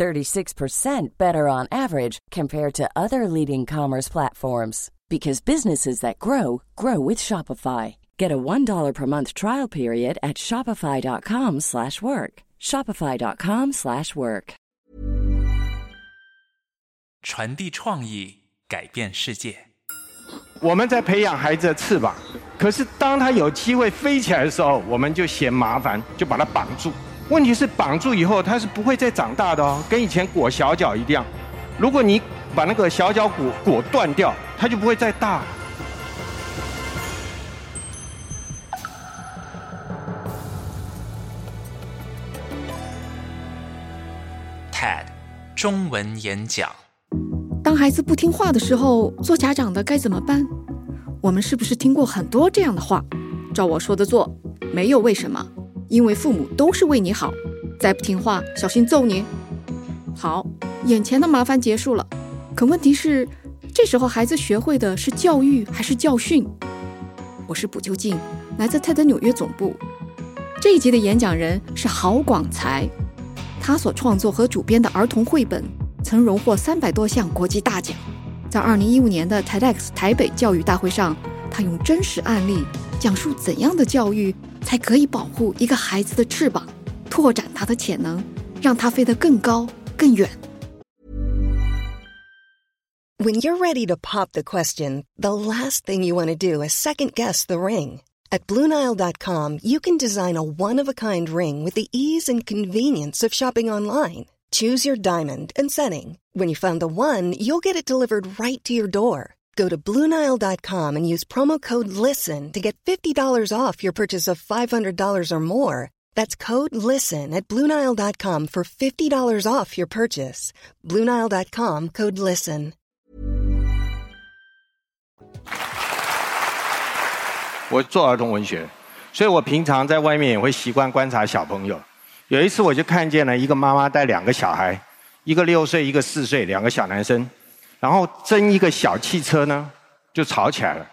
36% better on average compared to other leading commerce platforms because businesses that grow grow with Shopify. Get a $1 per month trial period at shopify.com/work. shopify.com/work. 传递创意，改变世界。我们在培养孩子的翅膀，可是当他有机会飞起来的时候，我们就嫌麻烦，就把他绑住。 问题是绑住以后，它是不会再长大的哦，跟以前裹小脚一样。如果你把那个小脚骨裹断掉，它就不会再大。TED 中文演讲。当孩子不听话的时候，做家长的该怎么办？我们是不是听过很多这样的话？照我说的做，没有为什么，因为父母都是为你好。再不听话，小心揍你。好，眼前的麻烦结束了。可问题是，这时候孩子学会的是教育还是教训？我是卜究竟，来自泰德纽约总部。这一集的演讲人是郝广才，他所创作和主编的儿童绘本。曾荣获三百多项国际大奖。在二零一五年的 TEDx 台北教育大会上，他用真实案例讲述怎样的教育才可以保护一个孩子的翅膀，拓展他的潜能，让他飞得更高更远。When you're ready to pop the question, the last thing you want to do is second guess the ring. At BlueNile.com, you can design a one-of-a-kind ring with the ease and convenience of shopping online. Choose your diamond and setting. When you find the one, you'll get it delivered right to your door. Go to Bluenile.com and use promo code LISTEN to get $50 off your purchase of $500 or more. That's code LISTEN at Bluenile.com for $50 off your purchase. Bluenile.com code LISTEN. 我做儿童文学，所以我平常在外面也会习惯观察小朋友。有一次，我就看见了一个妈妈带两个小孩，一个六岁，一个四岁，两个小男生， 然后争一个小汽车呢，就吵起来了。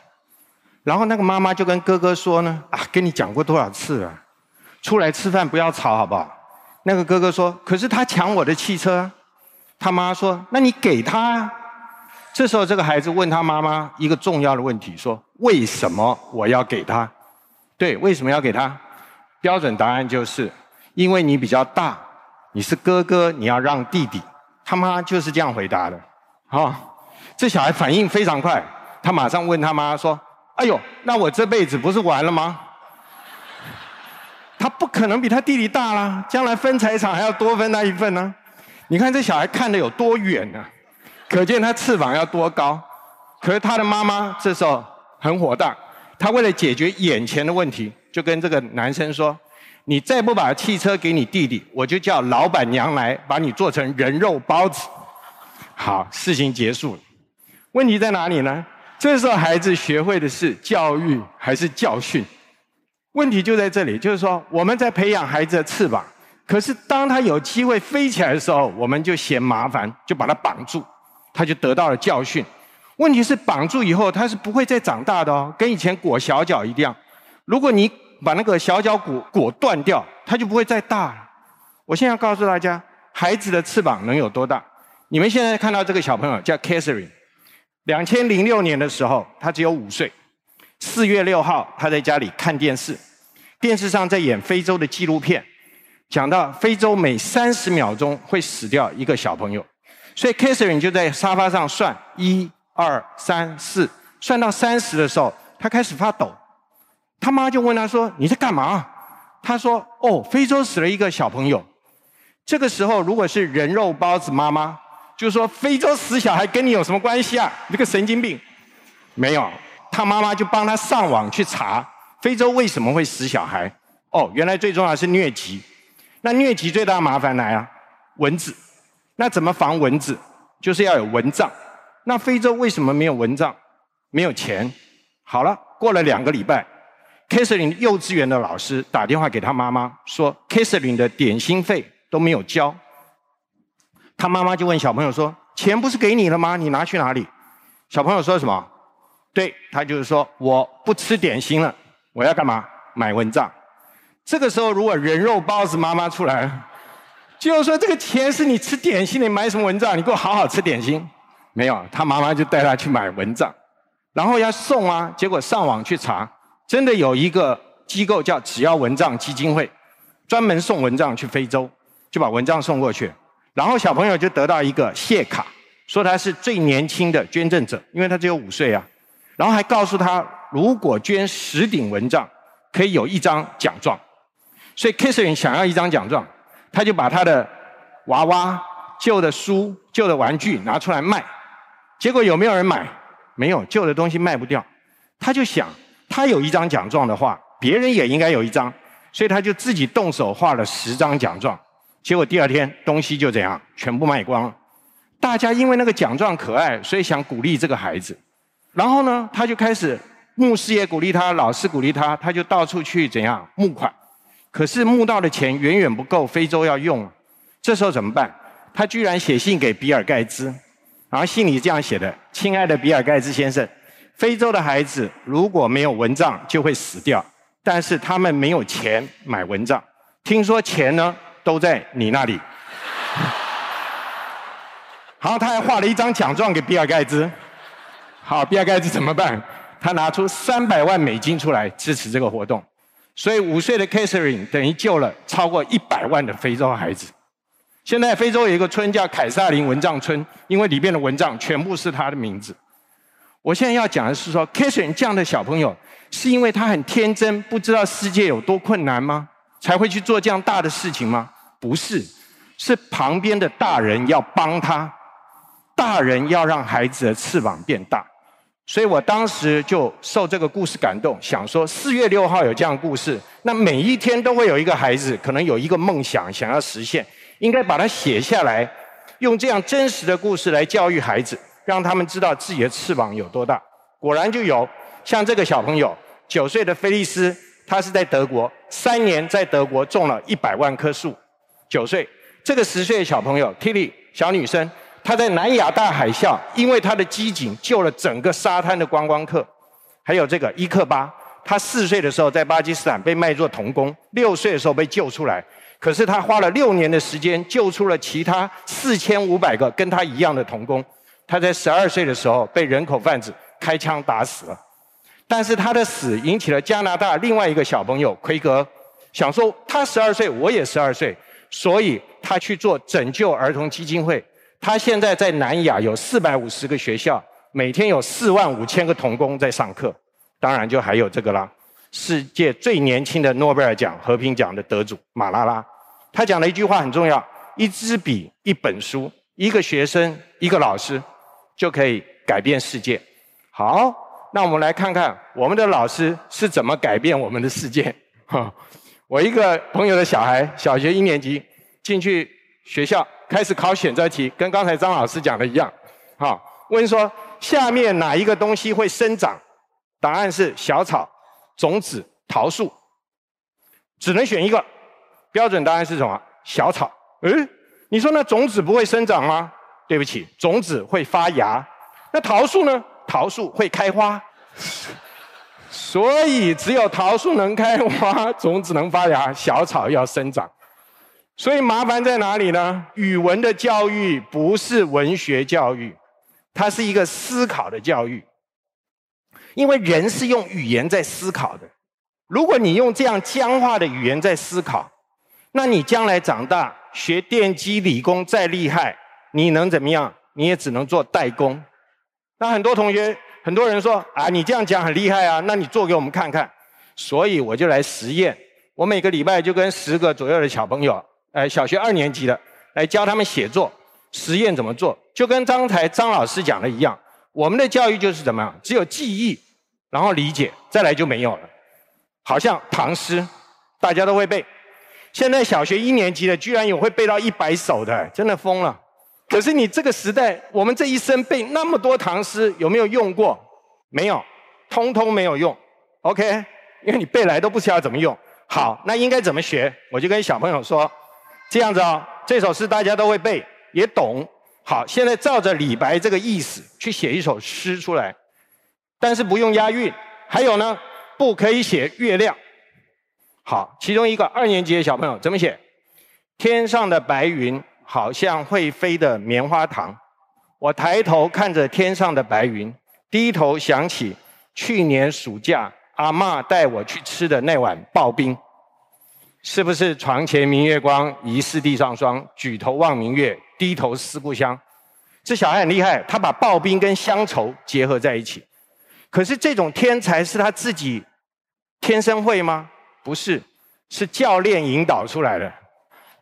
然后那个妈妈就跟哥哥说呢：“啊，跟你讲过多少次了，出来吃饭不要吵，好不好？”那个哥哥说：“可是他抢我的汽车。”他妈说：“那你给他。”这时候，这个孩子问他妈妈一个重要的问题：“说为什么我要给他？对，为什么要给他？”标准答案就是。因为你比较大，你是哥哥，你要让弟弟。他妈就是这样回答的，啊，这小孩反应非常快，他马上问他妈说：“哎呦，那我这辈子不是完了吗？”他不可能比他弟弟大啦，将来分财产还要多分他一份呢。你看这小孩看的有多远呢？可见他翅膀要多高。可是他的妈妈这时候很火大，他为了解决眼前的问题，就跟这个男生说。你再不把汽车给你弟弟，我就叫老板娘来把你做成人肉包子。好，事情结束了。问题在哪里呢？这时候孩子学会的是教育还是教训？问题就在这里，就是说我们在培养孩子的翅膀，可是当他有机会飞起来的时候，我们就嫌麻烦，就把他绑住，他就得到了教训。问题是绑住以后，他是不会再长大的哦，跟以前裹小脚一样。如果你把那个小脚骨裹断掉，它就不会再大了。我现在告诉大家，孩子的翅膀能有多大？你们现在看到这个小朋友叫 Catherine，两千零六年的时候，他只有五岁。四月六号，他在家里看电视，电视上在演非洲的纪录片，讲到非洲每三十秒钟会死掉一个小朋友，所以 Catherine 就在沙发上算一二三四，算到三十的时候，他开始发抖。他妈就问他说：“你在干嘛？”他说：“哦，非洲死了一个小朋友。”这个时候，如果是人肉包子妈妈，就说：“非洲死小孩跟你有什么关系啊？你个神经病！”没有，他妈妈就帮他上网去查非洲为什么会死小孩。哦，原来最重要是疟疾。那疟疾最大的麻烦来啊，蚊子。那怎么防蚊子？就是要有蚊帐。那非洲为什么没有蚊帐？没有钱？好了，过了两个礼拜 k a t h e r i n e 幼稚园的老师打电话给他妈妈说 k a t h e r i n e 的点心费都没有交。他妈妈就问小朋友说：“钱不是给你了吗？你拿去哪里？”小朋友说什么？对他就是说：“我不吃点心了，我要干嘛？买蚊帐。”这个时候，如果人肉包子妈妈出来了，就说这个钱是你吃点心，你买什么蚊帐？你给我好好吃点心。没有，他妈妈就带他去买蚊帐。然后要送啊，结果上网去查，真的有一个机构叫“只要蚊帐基金会”，专门送蚊帐去非洲，就把蚊帐送过去。然后小朋友就得到一个谢卡，说他是最年轻的捐赠者，因为他只有五岁啊。然后还告诉他，如果捐十顶蚊帐，可以有一张奖状。所以 k i s s e r 想要一张奖状，他就把他的娃娃、旧的书、旧的玩具拿出来卖。结果有没有人买？没有旧的东西卖不掉，他就想，他有一张奖状的话，别人也应该有一张，所以他就自己动手画了十张奖状。结果第二天东西就怎样，全部卖光了。大家因为那个奖状可爱，所以想鼓励这个孩子。然后呢，他就开始，牧师也鼓励他，老师鼓励他，他就到处去怎样募款。可是募到的钱远远不够非洲要用，这时候怎么办？他居然写信给比尔盖茨。然后信里这样写的：“亲爱的比尔盖茨先生，非洲的孩子如果没有蚊帐就会死掉，但是他们没有钱买蚊帐。听说钱呢都在你那里。”好，他还画了一张奖状给比尔盖茨。好，比尔盖茨怎么办？他拿出三百万美金出来支持这个活动，所以五岁的 Catherine 等于救了超过一百万的非洲孩子。现在非洲有一个村叫凯撒林蚊帐村，因为里面的蚊帐全部是他的名字。我现在要讲的是说 k a t h e r i n e 这样的小朋友，是因为他很天真，不知道世界有多困难吗？才会去做这样大的事情吗？不是，是旁边的大人要帮他，大人要让孩子的翅膀变大。所以我当时就受这个故事感动，想说四月六号有这样故事，那每一天都会有一个孩子，可能有一个梦想想要实现。应该把它写下来，用这样真实的故事来教育孩子，让他们知道自己的翅膀有多大。果然就有，像这个小朋友，九岁的菲利斯，他是在德国，三年在德国种了一百万棵树。九岁，这个十岁的小朋友 Tilly 小女生，她在南亚大海啸，因为她的机警救了整个沙滩的观光客。还有这个伊克巴，他四岁的时候在巴基斯坦被卖作童工，六岁的时候被救出来。可是他花了六年的时间救出了其他四千五百个跟他一样的童工。他在十二岁的时候被人口贩子开枪打死了。但是他的死引起了加拿大另外一个小朋友奎格，想说他十二岁，我也十二岁，所以他去做拯救儿童基金会。他现在在南亚有四百五十个学校，每天有四万五千个童工在上课。当然就还有这个啦。世界最年轻的诺贝尔奖和平奖的得主马拉拉，他讲了一句话很重要：一支笔、一本书、一个学生、一个老师，就可以改变世界。好，那我们来看看我们的老师是怎么改变我们的世界。哈，我一个朋友的小孩，小学一年级进去学校，开始考选择题，跟刚才张老师讲的一样。好，问说下面哪一个东西会生长？答案是小草。种子桃树，只能选一个，标准答案是什么？小草。嗯，你说那种子不会生长吗？对不起，种子会发芽。那桃树呢？桃树会开花。所以只有桃树能开花，种子能发芽，小草要生长。所以麻烦在哪里呢？语文的教育不是文学教育，它是一个思考的教育。因为人是用语言在思考的，如果你用这样僵化的语言在思考，那你将来长大学电机理工再厉害，你能怎么样？你也只能做代工。那很多同学、很多人说啊，你这样讲很厉害啊，那你做给我们看看。所以我就来实验，我每个礼拜就跟十个左右的小朋友，呃，小学二年级的，来教他们写作。实验怎么做？就跟刚才张老师讲的一样，我们的教育就是怎么样？只有记忆。然后理解，再来就没有了。好像唐诗，大家都会背。现在小学一年级的居然有会背到一百首的，真的疯了。可是你这个时代，我们这一生背那么多唐诗，有没有用过？没有，通通没有用。OK，因为你背来都不知道怎么用。好，那应该怎么学？我就跟小朋友说，这样子哦，这首诗大家都会背，也懂。好，现在照着李白这个意思去写一首诗出来，但是不用押韵。还有呢，不可以写月亮。好，其中一个二年级的小朋友怎么写？天上的白云好像会飞的棉花糖，我抬头看着天上的白云，低头想起去年暑假。阿妈带我去吃的那碗刨冰，是不是床前明月光，疑是地上霜？举头望明月，低头思故乡。这小孩很厉害，他把刨冰跟乡愁结合在一起。可是这种天才是他自己天生会吗？不是，是教练引导出来的。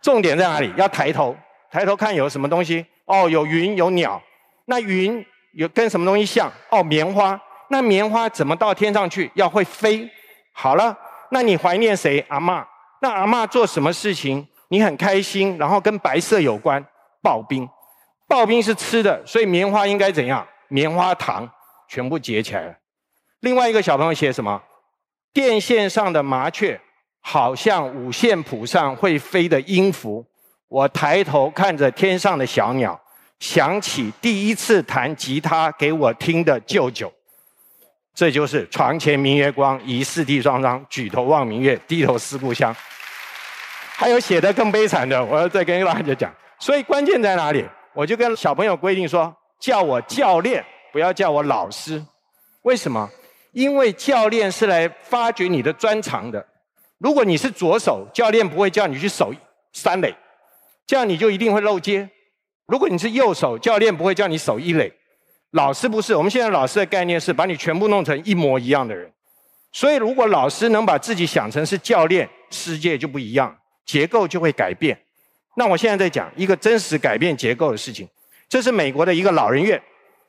重点在哪里？要抬头，抬头看有什么东西？哦，有云，有鸟。那云有跟什么东西像？哦，棉花。那棉花怎么到天上去？要会飞。好了，那你怀念谁？阿妈。那阿妈做什么事情？你很开心，然后跟白色有关。刨冰，刨冰是吃的，所以棉花应该怎样？棉花糖全部结起来了。另外一个小朋友写什么？电线上的麻雀，好像五线谱上会飞的音符。我抬头看着天上的小鸟，想起第一次弹吉他给我听的舅舅。这就是床前明月光，疑是地上霜。举头望明月，低头思故乡。还有写的更悲惨的，我要再跟大家讲。所以关键在哪里？我就跟小朋友规定说，叫我教练，不要叫我老师。为什么？因为教练是来发掘你的专长的。如果你是左手，教练不会叫你去守三垒，这样你就一定会漏接。如果你是右手，教练不会叫你守一垒。老师不是，我们现在老师的概念是把你全部弄成一模一样的人。所以，如果老师能把自己想成是教练，世界就不一样，结构就会改变。那我现在在讲一个真实改变结构的事情。这是美国的一个老人院。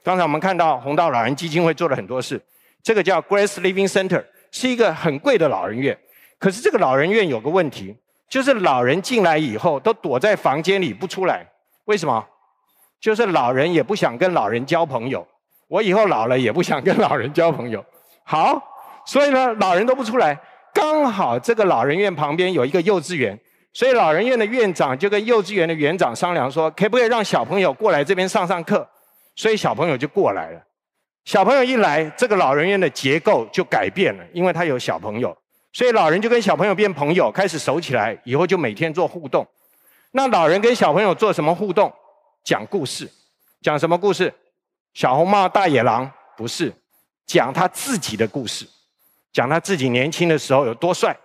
刚才我们看到红道老人基金会做了很多事。这个叫 Grace Living Center，是一个很贵的老人院。可是这个老人院有个问题，就是老人进来以后都躲在房间里不出来。为什么？就是老人也不想跟老人交朋友，我以后老了也不想跟老人交朋友。好，所以呢，老人都不出来。刚好这个老人院旁边有一个幼稚园，所以老人院的院长就跟幼稚园的园长商量说，可不可以让小朋友过来这边上上课？所以小朋友就过来了。小朋友一来，这个老人院的结构就改变了，因为他有小朋友，所以老人就跟小朋友变朋友，开始熟起来。以后就每天做互动。那老人跟小朋友做什么互动？讲故事，讲什么故事？小红帽大野狼不是，讲他自己的故事，讲他自己年轻的时候有多帅，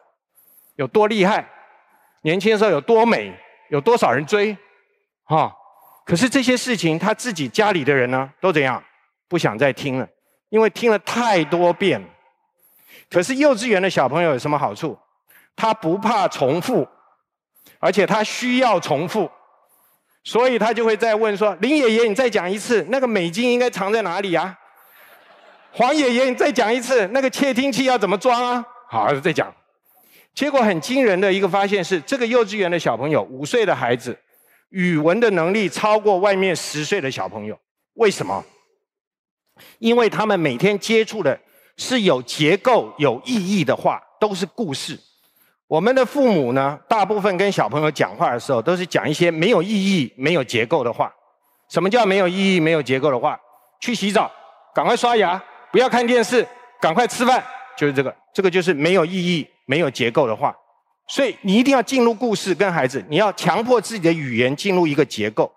有多厉害，年轻的时候有多美，有多少人追，哈。可是这些事情他自己家里的人呢，都怎样？不想再听了，因为听了太多遍。可是幼稚园的小朋友有什么好处？他不怕重复，而且他需要重复。所以他就会再问说：“林爷爷，你再讲一次，那个美金应该藏在哪里啊？”黄爷爷，你再讲一次，那个窃听器要怎么装啊？好，再讲。结果很惊人的一个发现是，这个幼稚园的小朋友，五岁的孩子，语文的能力超过外面十岁的小朋友。为什么？因为他们每天接触的是有结构、有意义的话，都是故事。我们的父母呢，大部分跟小朋友讲话的时候，都是讲一些没有意义、没有结构的话。什么叫没有意义、没有结构的话？去洗澡，赶快刷牙，不要看电视，赶快吃饭，就是这个。这个就是没有意义、没有结构的话。所以你一定要进入故事，跟孩子，你要强迫自己的语言进入一个结构。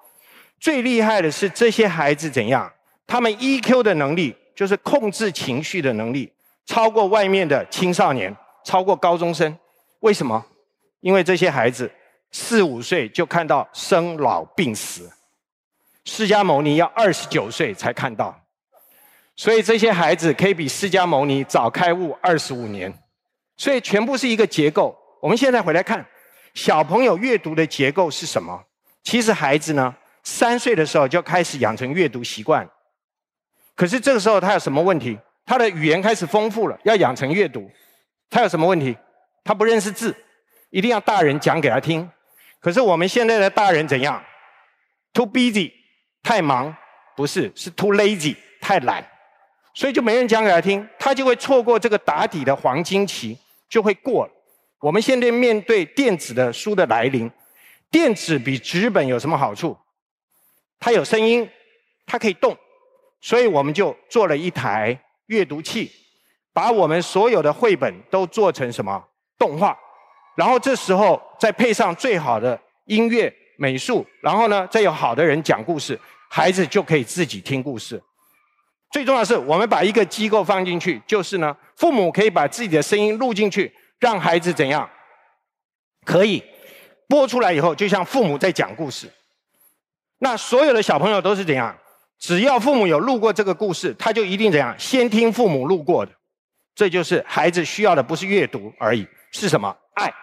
最厉害的是这些孩子怎样？他们 EQ 的能力，就是控制情绪的能力，超过外面的青少年，超过高中生。为什么？因为这些孩子四五岁就看到生老病死，释迦牟尼要二十九岁才看到，所以这些孩子可以比释迦牟尼早开悟二十五年，所以全部是一个结构。我们现在回来看小朋友阅读的结构是什么？其实孩子呢，三岁的时候就开始养成阅读习惯，可是这个时候他有什么问题？他的语言开始丰富了，要养成阅读，他有什么问题？他不认识字，一定要大人讲给他听。可是我们现在的大人怎样？Too busy，太忙，不是，是 too lazy，太懒，所以就没人讲给他听，他就会错过这个打底的黄金期，就会过了。我们现在面对电子的书的来临，电子比纸本有什么好处？它有声音，它可以动，所以我们就做了一台阅读器，把我们所有的绘本都做成什么动画，然后这时候再配上最好的音乐。美术，然后呢，再有好的人讲故事，孩子就可以自己听故事。最重要的是，我们把一个机构放进去，就是呢，父母可以把自己的声音录进去，让孩子怎样？可以播出来以后，就像父母在讲故事。那所有的小朋友都是怎样？只要父母有录过这个故事，他就一定怎样？先听父母录过的。这就是孩子需要的，不是阅读而已，是什么？爱。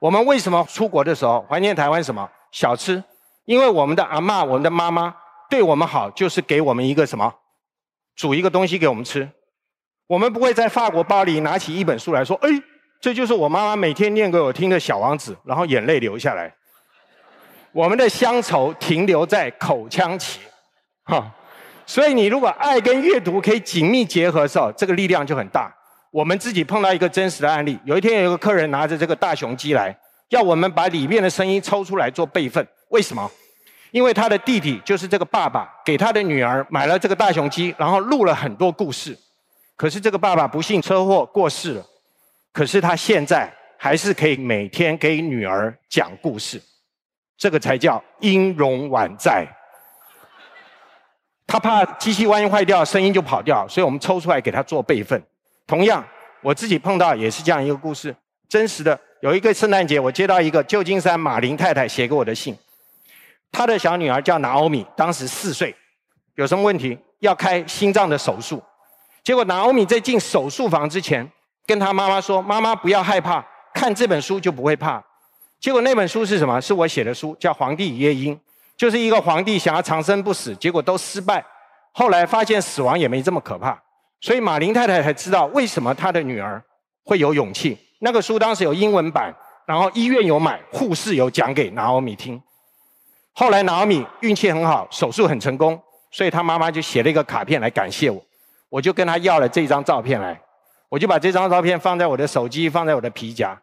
我们为什么出国的时候怀念台湾什么？小吃，因为我们的阿妈、我们的妈妈对我们好，就是给我们一个什么，煮一个东西给我们吃。我们不会在法国巴黎拿起一本书来说：“哎，这就是我妈妈每天念给我听的《小王子》，然后眼泪流下来。”我们的乡愁停留在口腔期，哈。所以你如果爱跟阅读可以紧密结合的时候，这个力量就很大。我们自己碰到一个真实的案例，有一天有一个客人拿着这个大雄鸡来。要我们把里面的声音抽出来做备份，为什么？因为他的弟弟就是这个爸爸给他的女儿买了这个大雄鸡，然后录了很多故事。可是这个爸爸不幸车祸过世了，可是他现在还是可以每天给女儿讲故事，这个才叫音容宛在。他怕机器万一坏掉，声音就跑掉，所以我们抽出来给他做备份。同样，我自己碰到也是这样一个故事，真实的。有一个圣诞节，我接到一个旧金山马林太太写给我的信，她的小女儿叫拿欧米，当时四岁，有什么问题要开心脏的手术，结果拿欧米在进手术房之前，跟她妈妈说：“妈妈不要害怕，看这本书就不会怕。”结果那本书是什么？是我写的书，叫《皇帝与夜莺》，就是一个皇帝想要长生不死，结果都失败，后来发现死亡也没这么可怕，所以马林太太才知道为什么她的女儿会有勇气。那个书当时有英文版，然后医院有买，护士有讲给拿奥米听。后来拿奥米运气很好，手术很成功，所以他妈妈就写了一个卡片来感谢我。我就跟他要了这张照片来，我就把这张照片放在我的手机，放在我的皮夹。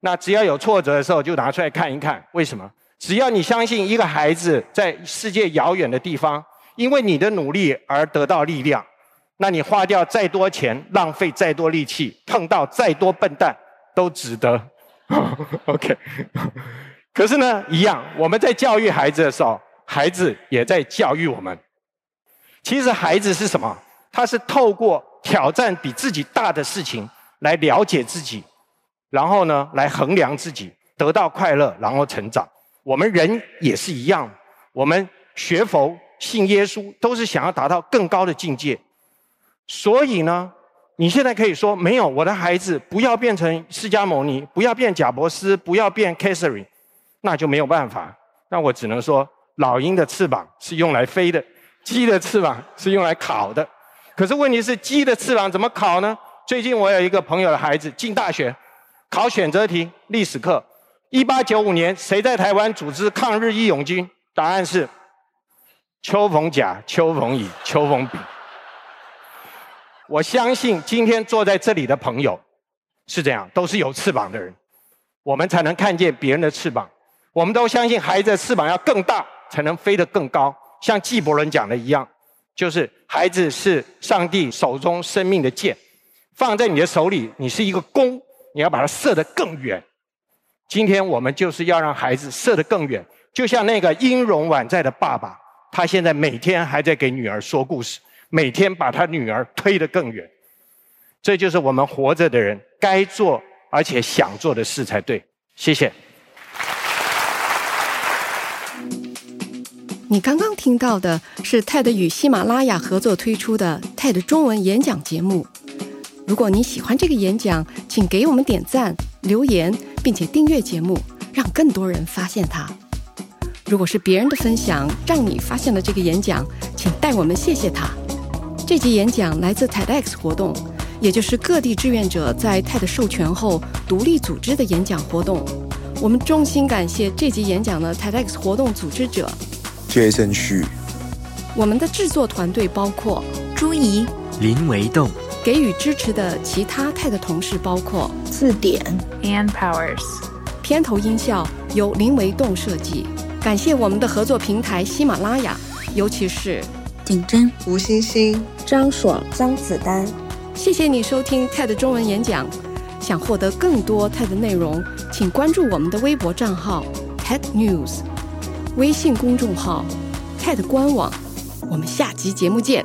那只要有挫折的时候，就拿出来看一看。为什么？只要你相信一个孩子在世界遥远的地方，因为你的努力而得到力量。那你花掉再多钱，浪费再多力气，碰到再多笨蛋，都值得。OK，可是呢，一样，我们在教育孩子的时候，孩子也在教育我们。其实孩子是什么？他是透过挑战比自己大的事情来了解自己，然后呢，来衡量自己，得到快乐，然后成长。我们人也是一样，我们学佛、信耶稣，都是想要达到更高的境界。所以呢，你现在可以说没有我的孩子不要变成释迦牟尼，不要变贾伯斯，不要变 c a s e r i n 那就没有办法。那我只能说，老鹰的翅膀是用来飞的，鸡的翅膀是用来烤的。可是问题是，鸡的翅膀怎么烤呢？最近我有一个朋友的孩子进大学，考选择题历史课，一八九五年谁在台湾组织抗日义勇军？答案是邱逢甲、邱逢乙、邱逢丙。我相信今天坐在这里的朋友是这样，都是有翅膀的人，我们才能看见别人的翅膀。我们都相信孩子的翅膀要更大，才能飞得更高。像纪伯伦讲的一样，就是孩子是上帝手中生命的箭，放在你的手里，你是一个弓，你要把它射得更远。今天我们就是要让孩子射得更远，就像那个音容宛在的爸爸，他现在每天还在给女儿说故事。每天把他女儿推得更远，这就是我们活着的人该做而且想做的事才对。谢谢。你刚刚听到的是 TED 与喜马拉雅合作推出的 TED 中文演讲节目。如果你喜欢这个演讲，请给我们点赞、留言，并且订阅节目，让更多人发现它。如果是别人的分享让你发现了这个演讲，请代我们谢谢他。这集演讲来自 TEDx 活动，也就是各地志愿者在 TED 授权后独立组织的演讲活动。我们衷心感谢这集演讲的 TEDx 活动组织者 Jason Xu、我们的制作团队包括朱怡、林维栋，给予支持的其他 TED 同事包括字典、Ann Powers。片头音效由林维栋设计。感谢我们的合作平台喜马拉雅，尤其是景真、吴欣欣、张爽、张子丹。谢谢你收听 TED 中文演讲。想获得更多 TED 内容，请关注我们的微博账号 TED News，微信公众号 TED 官网。我们下集节目见。